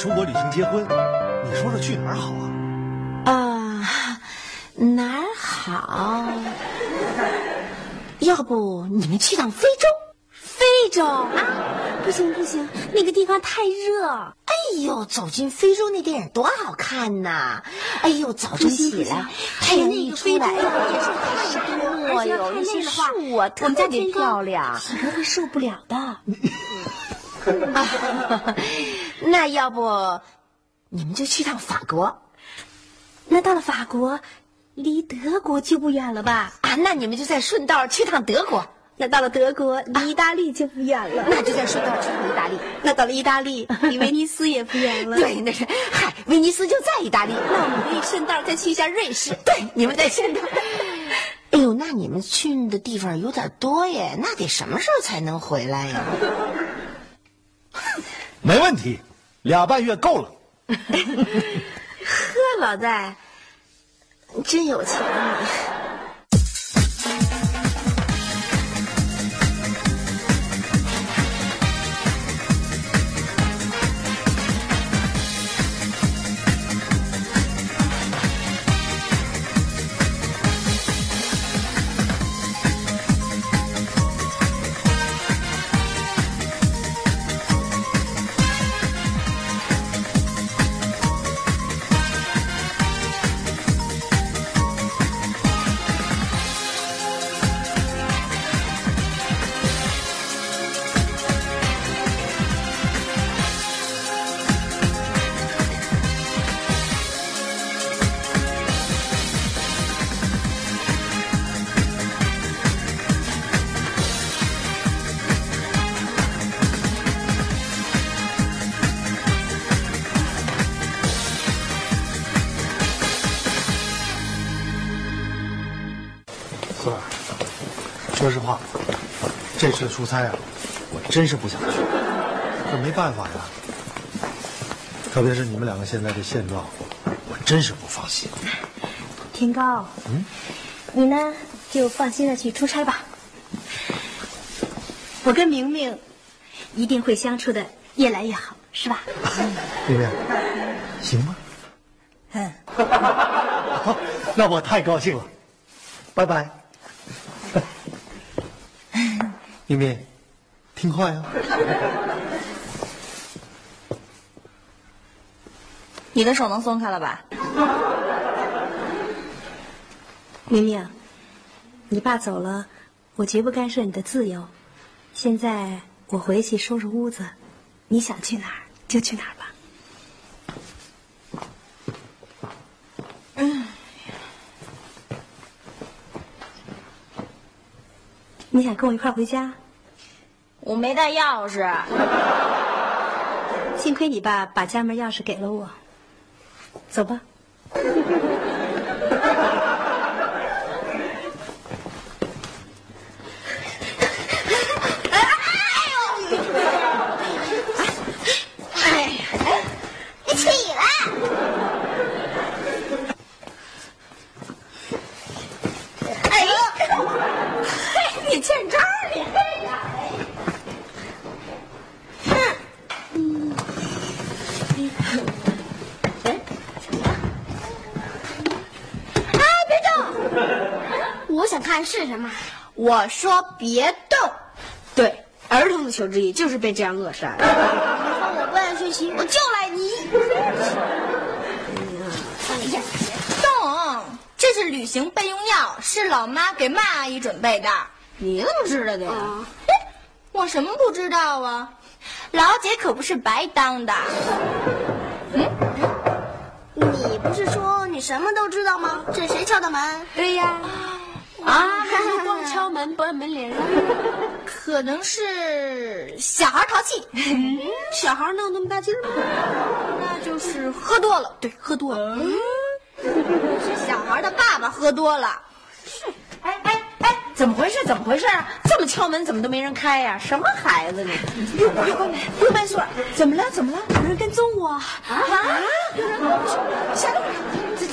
出国旅行结婚，你说说去哪儿好啊？啊，哪儿好？要不你们去趟非洲？非洲啊，不行不行，那个地方太热。哎呦，走进非洲那电影多好看呐！哎呦，早晨起来，太阳一出来，也是太多，哟，那些树啊，特别漂亮，体格会受不了的。啊，那要不你们就去趟法国？那到了法国，离德国就不远了吧？啊，那你们就再顺道去趟德国。那到了德国，离意大利就不远了。那就再顺道去趟意大利。那到了意大利，离威尼斯也不远了。对，那是嗨，威尼斯就在意大利。那我们可以顺道再去一下瑞士。对，你们再顺道。哎呦，那你们去的地方有点多耶，那得什么时候才能回来呀？没问题，俩半月够了。呵，老戴，真有钱你。说实话，这次出差啊，我真是不想去，可没办法呀。特别是你们两个现在的现状，我真是不放心。天高，嗯，你呢就放心的去出差吧。我跟明明一定会相处的越来越好，是吧？明明，行吗？嗯。好，那我太高兴了，拜拜。明明，听话呀。你的手能松开了吧？明明，你爸走了，我绝不干涉你的自由。现在我回去收拾屋子，你想去哪儿就去哪儿你想跟我一块回家？我没带钥匙。幸亏你爸把家门钥匙给了我。走吧。哎呀，你起来！哎呦，嘿，你欠招你！哎，别动！我想看是什么。我说别动。对，儿童的求知欲就是被这样扼杀的。以后我不爱学习，我就赖你。哎呀，别动！这是旅行备用药，是老妈给麦阿姨准备的。你怎么知道的呀？我什么不知道啊？老姐可不是白当的。嗯，你不是说你什么都知道吗？这谁敲的门？对呀。啊，光敲门不按门铃啊？可能是小孩淘气。小孩能有那么大劲儿吗？那就是喝多了。对，喝多了。是小孩的爸爸喝多了。怎么回事？怎么回事啊？这么敲门怎么都没人开呀？什么孩子呢？又又关门，又关锁，怎么了？怎么了？有人跟踪我啊！有人跟踪，下楼。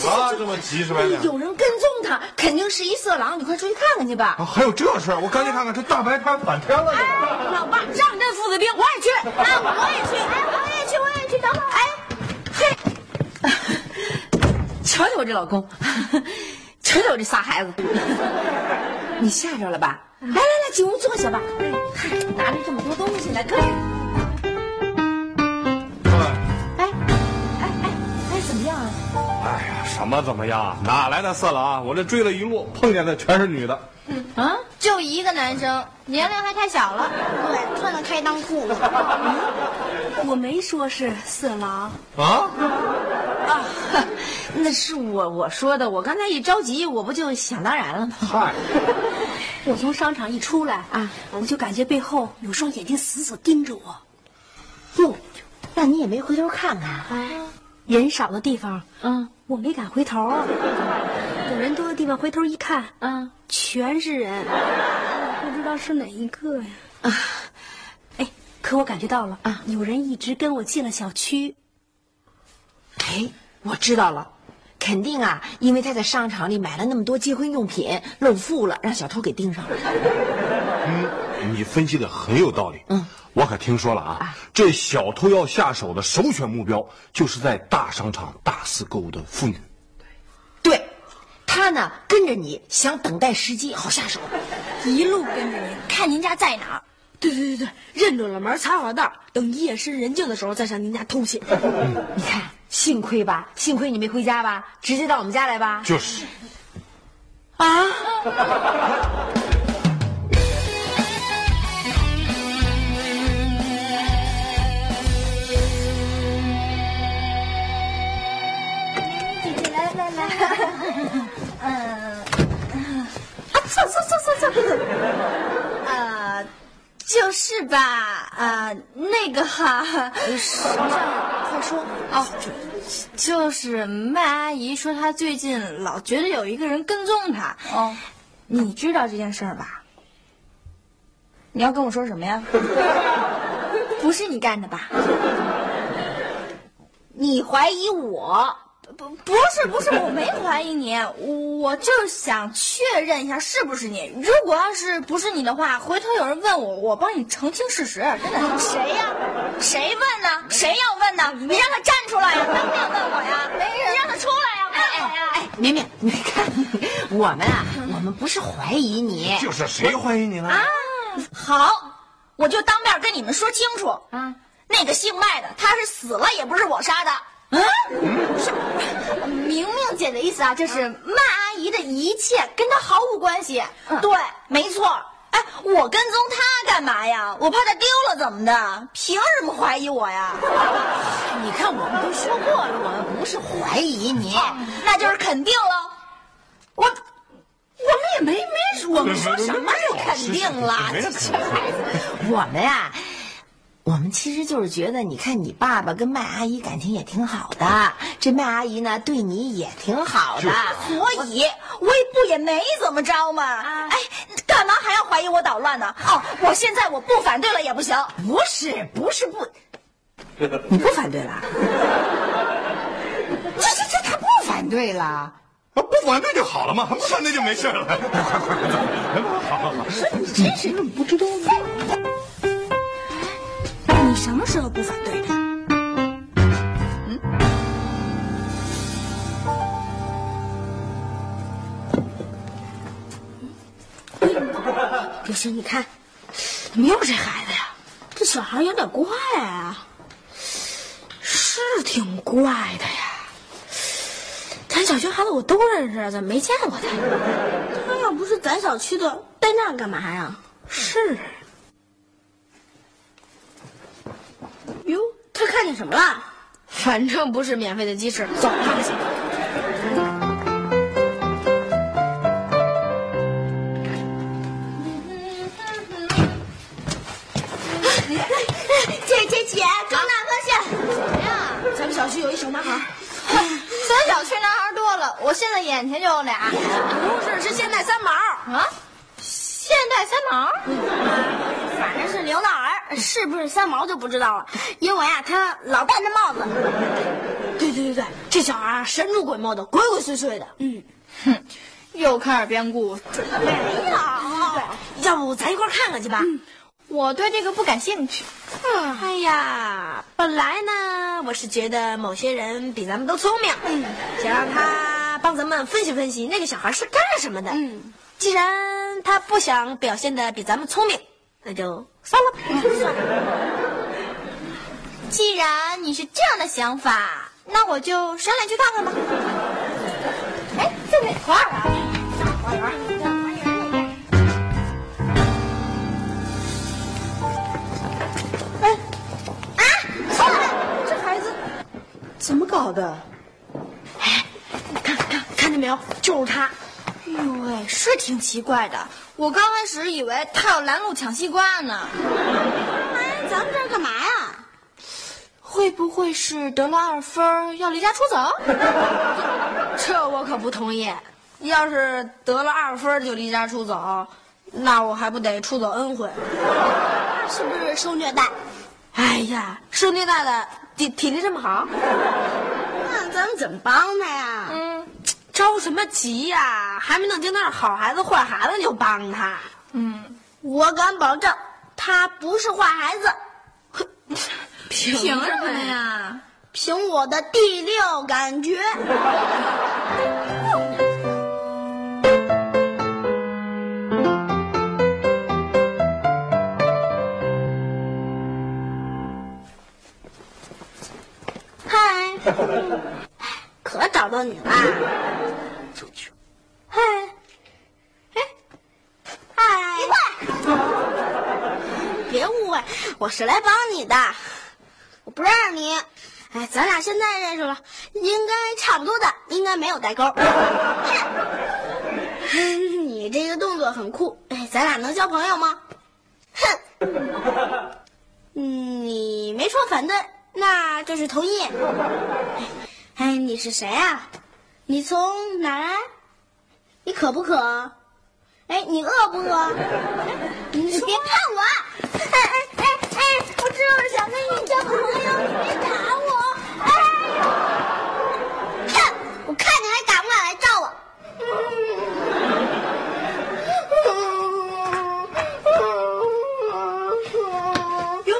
啊，这么急是吧？有人跟踪他，肯定是一色狼，你快出去看看去吧。啊，还有这事儿？我赶紧看看，这大白天反天了。哎老爸，上阵父子兵，我也去，啊，我也去，哎，我也去，我也去，等会儿，哎，嘿，瞧瞧我这老公，瞧瞧我这仨孩子，你吓着了吧？来来来，进屋坐下吧。嗨，拿着这么多东西来，快点。哎，哎哎哎，怎么样啊？哎呀，什么怎么样？哪来的色狼？我这追了一路，碰见的全是女的。嗯啊，就一个男生，年龄还太小了。对，穿的开裆裤。我没说是色狼，啊，啊，那是我我说的，我刚才一着急，我不就想当然了吗？嗨，我从商场一出来啊，我就感觉背后有双眼睛死死盯着我。哟，那你也没回头看看啊？人少的地方，嗯我没敢回头；等人多的地方，回头一看，嗯，全是人，不知道是哪一个呀？啊哎，可我感觉到了啊有人一直跟我进了小区。哎，我知道了，肯定啊，因为他在商场里买了那么多结婚用品，露富了，让小偷给盯上了。嗯，你分析的很有道理。嗯，我可听说了啊，这小偷要下手的首选目标就是在大商场大肆购物的妇女。对，他呢跟着你，想等待时机好下手。一路跟着您，看您家在哪儿。对对对对，认准了门，踩好了道，等夜深人静的时候再上您家偷窃。你看，幸亏吧，幸亏你没回家吧，直接到我们家来吧。就是，啊，来来来，嗯，啊，坐坐坐坐坐，呃，就是吧，啊，那个哈，什么事儿？快说啊，就是麦阿姨说她最近老觉得有一个人跟踪她。哦，你知道这件事儿吧？你要跟我说什么呀？不是你干的吧？你怀疑我？不，不是，不是，我没怀疑你，我就是想确认一下是不是你。如果要是不是你的话，回头有人问我，我帮你澄清事实。真的，谁呀？谁问呢？谁要问呢？你让他站出来呀！当面问我呀！没人，你让他出来呀！问我呀！哎，明明，你看，我们啊，我们不是怀疑你，就是谁怀疑你了？啊，好，我就当面跟你们说清楚啊。那个姓麦的，他是死了，也不是我杀的。嗯，是明明姐的意思啊，就是麦阿姨的一切跟她毫无关系。对，没错。哎，我跟踪她干嘛呀？我怕她丢了怎么的？凭什么怀疑我呀？你看我们都说过了，我们不是怀疑你，那就是肯定了。我我们也没没说，我们说什么就肯定了，这这孩子，我们呀、我们其实就是觉得，你看你爸爸跟麦阿姨感情也挺好的，这麦阿姨呢对你也挺好的，所以我也不也没怎么着嘛。哎，干嘛还要怀疑我捣乱呢？哦，我现在我不反对了也不行。不是不是不，你不反对了？这这这他不反对了。啊，不反对就好了嘛，不反对就没事了。快快快，好好好。真是 不知道吗？你什么时候不反对的？有心，你看，怎么又是这孩子呀？这小孩有点怪啊，是挺怪的呀。咱小区孩子我都认识，怎么没见过他？他要不是咱小区的，在那干嘛呀？是。哟，他看见什么了？反正不是免费的鸡翅。走，趴下。姐姐姐，刚小男孩。咱小区男孩多了，我现在眼前就有俩。不是，是现代三毛。啊，现代三毛。是不是三毛就不知道了，因为啊，他老戴着帽子。对对对对，这小孩神出鬼没的，鬼鬼祟祟的。嗯，哼，又开始编故事。没有，要不咱一块看看去吧？我对这个不感兴趣。嗯，哎呀，本来呢，我是觉得某些人比咱们都聪明，嗯，想让他帮咱们分析分析那个小孩是干什么的。嗯，既然他不想表现的比咱们聪明，那就算了。算了。既然你是这样的想法，那我就商量去看看吧。哎，这边花园，花园。怎么搞的？哎，看看看见没有？就是他。哎呦喂，是挺奇怪的。我刚开始以为他要拦路抢西瓜呢。哎，咱们这儿干嘛呀？会不会是得了二分要离家出走？这我可不同意。要是得了二分就离家出走，那我还不得出走 N 回？那是不是受虐待？哎呀，受虐待的。体体力这么好，那咱们怎么帮他呀？嗯，着什么急呀？还没弄清他是好孩子坏孩子就帮他？嗯，我敢保证他不是坏孩子。凭什么呀？凭我的第六感觉。可找到你了，出去。别别误会，我是来帮你的，我不认识你。哎，咱俩现在认识了，应该差不多的，应该没有代沟。你这个动作很酷，哎，咱俩能交朋友吗？哼，你没说反对。那就是同意。哎，你是谁啊？你从哪来？你渴不渴？哎，你饿不饿？你别看我！哎哎哎哎，我只是想跟你交个朋友，你别打我！哎呦，看，我看你还敢不敢来照我？哟，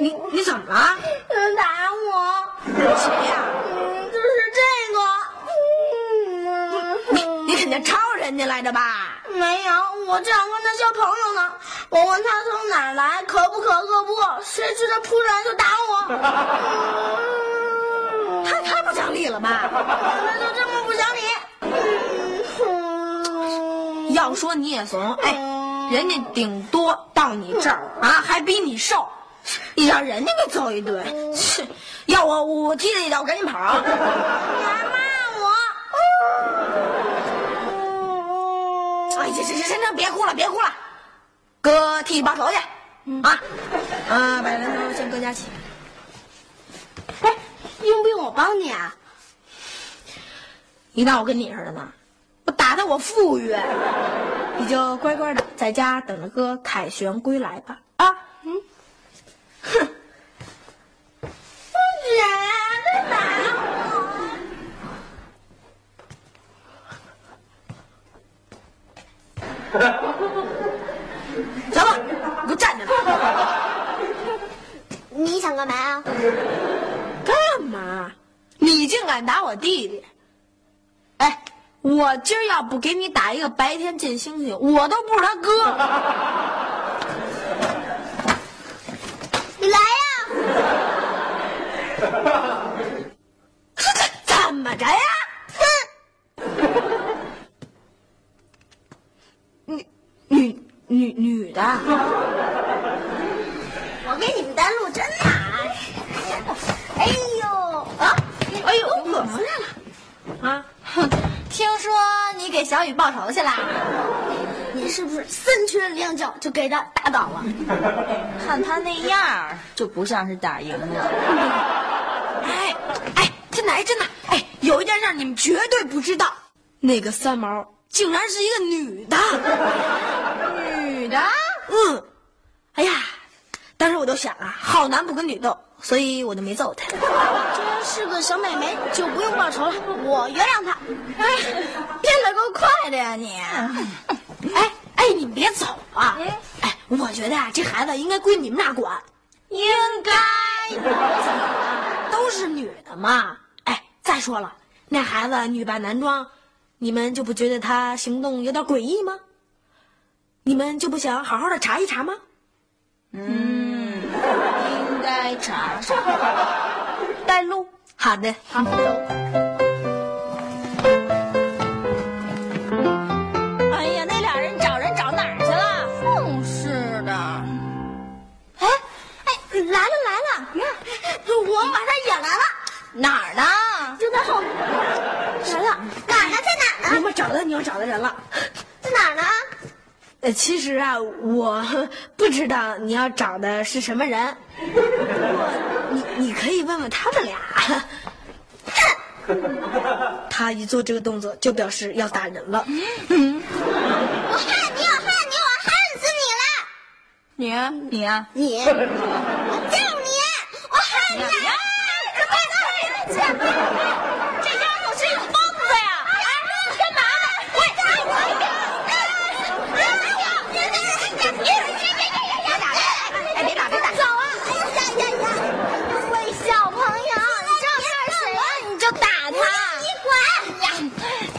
你你怎么了？打我！谁呀？嗯，就是这个。你 你肯定抄人家来的吧？没有，我正想跟他交朋友呢。我问他从哪儿来，渴不渴，饿不饿，谁知道扑上来就打我。他太不讲理了吧？那就这么不讲理。要说你也怂，哎，人家顶多到你这儿啊，还比你瘦。你让人家给揍一顿，切！要我我踢他一脚，赶紧跑！你还骂我！哎呀，行行行行，别哭了，别哭了，哥替你报仇去！啊啊，把人头先搁家去。哎，用不用我帮你啊？你当我跟你似的呢？我打他我富裕，你就乖乖的在家等着哥凯旋归来吧。啊，嗯。哼！人在打我！小子，你给我站着！你想干嘛啊？干嘛？你竟敢打我弟弟！哎，我今儿要不给你打一个白天见星星，我都不是他哥。怎么着呀？女女女女的，我给你们单路真难。哎呦啊！哎呦，怎么来了？啊！哼，听说你给小雨报仇去了？你是不是三拳两脚就给他打倒了？看他那样，就不像是打赢了。真的，哎，真的，哎，有一件事你们绝对不知道，那个三毛竟然是一个女的，女的？嗯，哎呀，当时我就想啊，好男不跟女斗，所以我就没揍他。这要是个小美眉，就不用报仇了，我原谅他。哎，变得够快的呀你！哎哎，你们别走啊！哎，我觉得啊，这孩子应该归你们俩管。应该。都是女的嘛。哎，再说了，那孩子女扮男装，你们就不觉得他行动有点诡异吗？你们就不想好好的查一查吗？嗯，应该查查。带路。好的，好。哎呀，那俩人找人找哪儿去了？真是的。哎哎，来了来了！你看，我马上也来了，哪儿呢？就在后面。来了，哪儿呢？在哪儿呢？我们找到你要找的人了。在哪儿呢？呃，其实啊，我 不知道你要找的是什么人，不过你你可以问问他们俩。他一做这个动作，就表示要打人了。嗯 我恨你，我恨你，我恨死你了！你你呀？你，我就是你，我害你！哎，快快快！这家伙是有疯子呀！哎，干嘛呢？喂！哎，别打，别打！走啊！哎呀呀呀！喂，小朋友，你这是谁呀？你就打他！你滚！呀，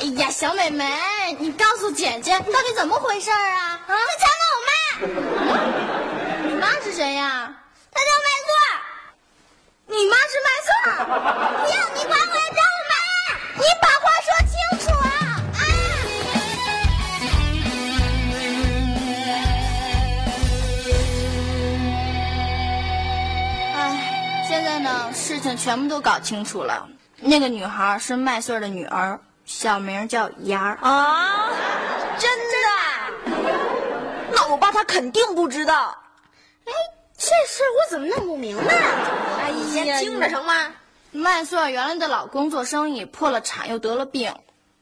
哎呀，小美眉，你告诉姐姐到底怎么回事啊？啊！他抢了我妈，你妈是谁呀？她叫麦穗你妈是麦穗。不要你管！我要找我妈！你把话说清楚啊！啊！哎，现在呢，事情全部都搞清楚了。那个女孩是麦穗儿的女儿，小名叫芽儿。啊，真的？那我爸他肯定不知道。哎，这事儿我怎么弄不明白啊？哎呀，先听着成吗？麦穗儿原来的老公做生意破了产，又得了病，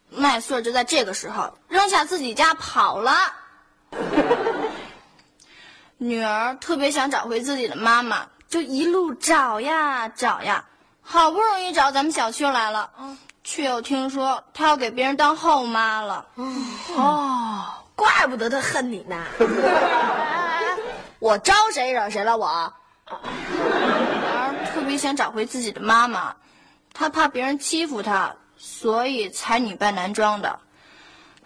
麦穗儿就在这个时候扔下自己家跑了。女儿特别想找回自己的妈妈，就一路找呀找呀，好不容易找咱们小区来了，却又听说她要给别人当后妈了。哦，怪不得他恨你呢。我招谁惹谁了？我女儿特别想找回自己的妈妈，她怕别人欺负她，所以才女扮男装的。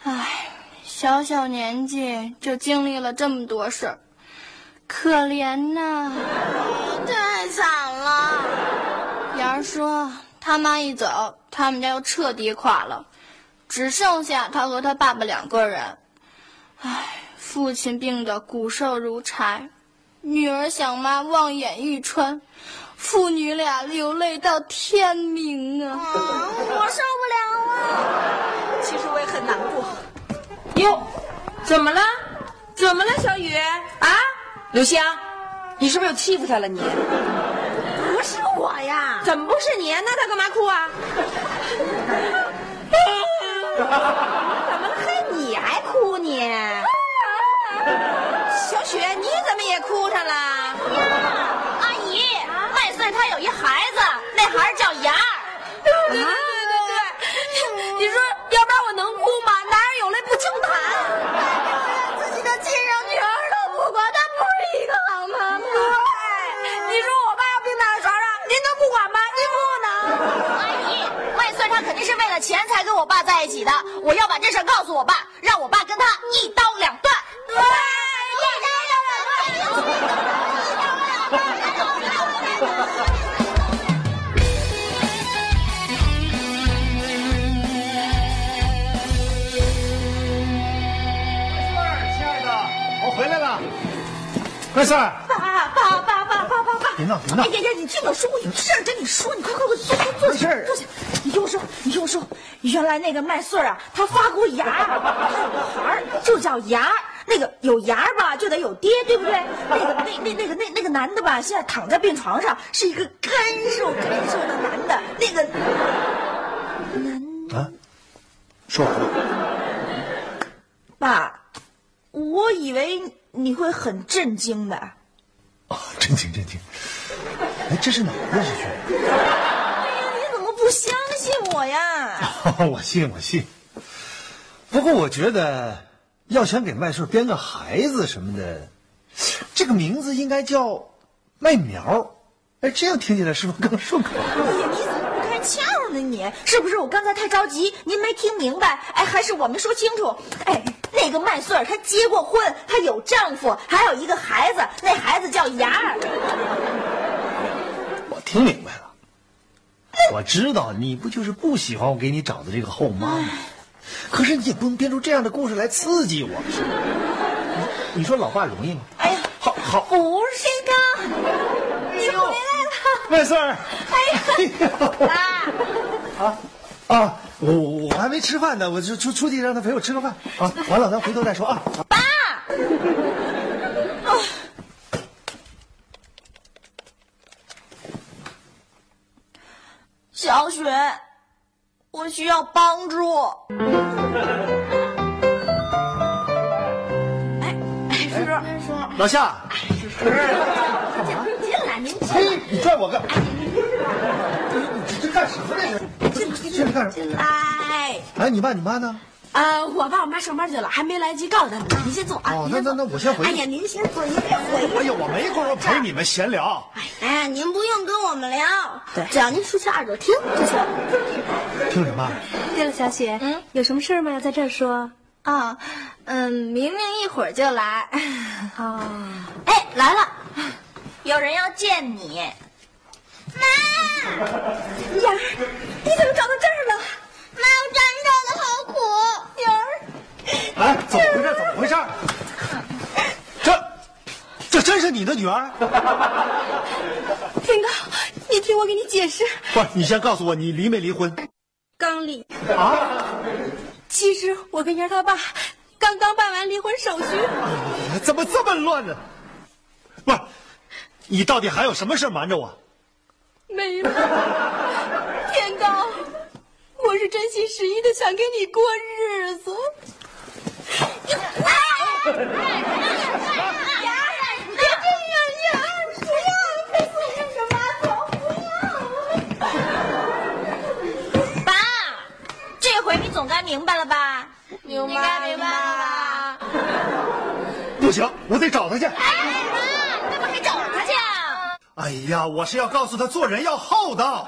唉，小小年纪就经历了这么多事儿，可怜呐！太惨了！妍儿说，他妈一走，他们家又彻底垮了，只剩下他和他爸爸两个人。唉，父亲病得骨瘦如柴，女儿想妈望眼欲穿，父女俩流泪到天明啊！我受不了啊！其实我也很难过。哟，怎么了？怎么了，小雨？啊，刘香，你是不是又欺负他了你？不是我呀，怎么不是你？那他干嘛哭啊？怎么了？嘿，你还哭你？小雪，你怎么也哭上了？呀阿姨，麦穗他有一孩子，那孩儿叫妍儿。对对对对对，你说，要不然我能哭吗？男人有泪不轻弹。自己的亲生女儿都不管，她不是一个好妈妈。对，你说我爸要病倒在床上，您能不管吗？您不能。阿姨，麦穗她肯定是跟我爸在一起的。我要把这事告诉我爸，让我爸跟他一刀两断。对，一刀两亲爱的，我回来了。麦穗儿，别闹别闹哎！呀呀，你听我说，我有事儿跟你说，你快快快坐坐坐下坐下。你听我说，你听我说，原来那个麦穗儿啊，他发过芽儿，他有个孩儿就叫芽儿，那个有芽儿吧，就得有爹，对不对？那个那那那个那那个男的吧，现在躺在病床上，是一个干瘦干瘦的男的，那个男啊，说完了。爸，我以为你会很震惊的。哦，真情真情。哎，这是哪儿的这是？哎呀，你怎么不相信我呀？我信我信。不过我觉得，要想给麦穗编个孩子什么的，这个名字应该叫麦苗。哎，这样听起来是不是更顺口？哎呀，你怎么不开窍呢？你是不是我刚才太着急，您没听明白？哎，还是我没说清楚？哎，那个麦穗儿她结过婚，她有丈夫，还有一个孩子，那孩子叫芽儿。我听明白了，我知道你不就是不喜欢我给你找的这个后妈吗？可是你也不能编出这样的故事来刺激我。你说老爸容易吗？哎呀，好好，不是哥，你回来了。麦穗儿，哎呀，爸，啊啊！我我我还没吃饭呢，我就出出去让他陪我吃个饭啊。完了，咱回头再说啊。爸，小雪，我需要帮助。哎哎，叔叔，叔老夏，叔，进进来，您进嘿，你拽我干？干什么这是？进来干什么？进来。哎，你爸你妈呢？呃，我爸我妈上班去了，还没来及告诉他们呢。您先坐啊。哦，那那那我先回去。哎呀，您先坐，您别回。哎呀，我没工夫陪你们闲聊。哎，您不用跟我们聊，对只要您竖起耳朵听就行。听什么？对了，小雪，嗯，有什么事儿吗？要在这儿说。啊，嗯，明明一会儿就来。哦，哎，来了，有人要见你。呀，你怎么找到这儿了？妈，我站着的好苦。女儿，哎，怎么回事？怎么回事？这这真是你的女儿？天高，你听我给你解释。不是，你先告诉我你离没离婚？刚离。啊？其实我跟燕儿他爸刚刚办完离婚手续。怎么这么乱呢？不是，你到底还有什么事瞒着我？没了。天高，我是真心实意的想跟你过日子。爸，这回你总该明白了吧？明白，明白了吧？不行，我得找他去。哎，哎呀，我是要告诉他做人要厚道。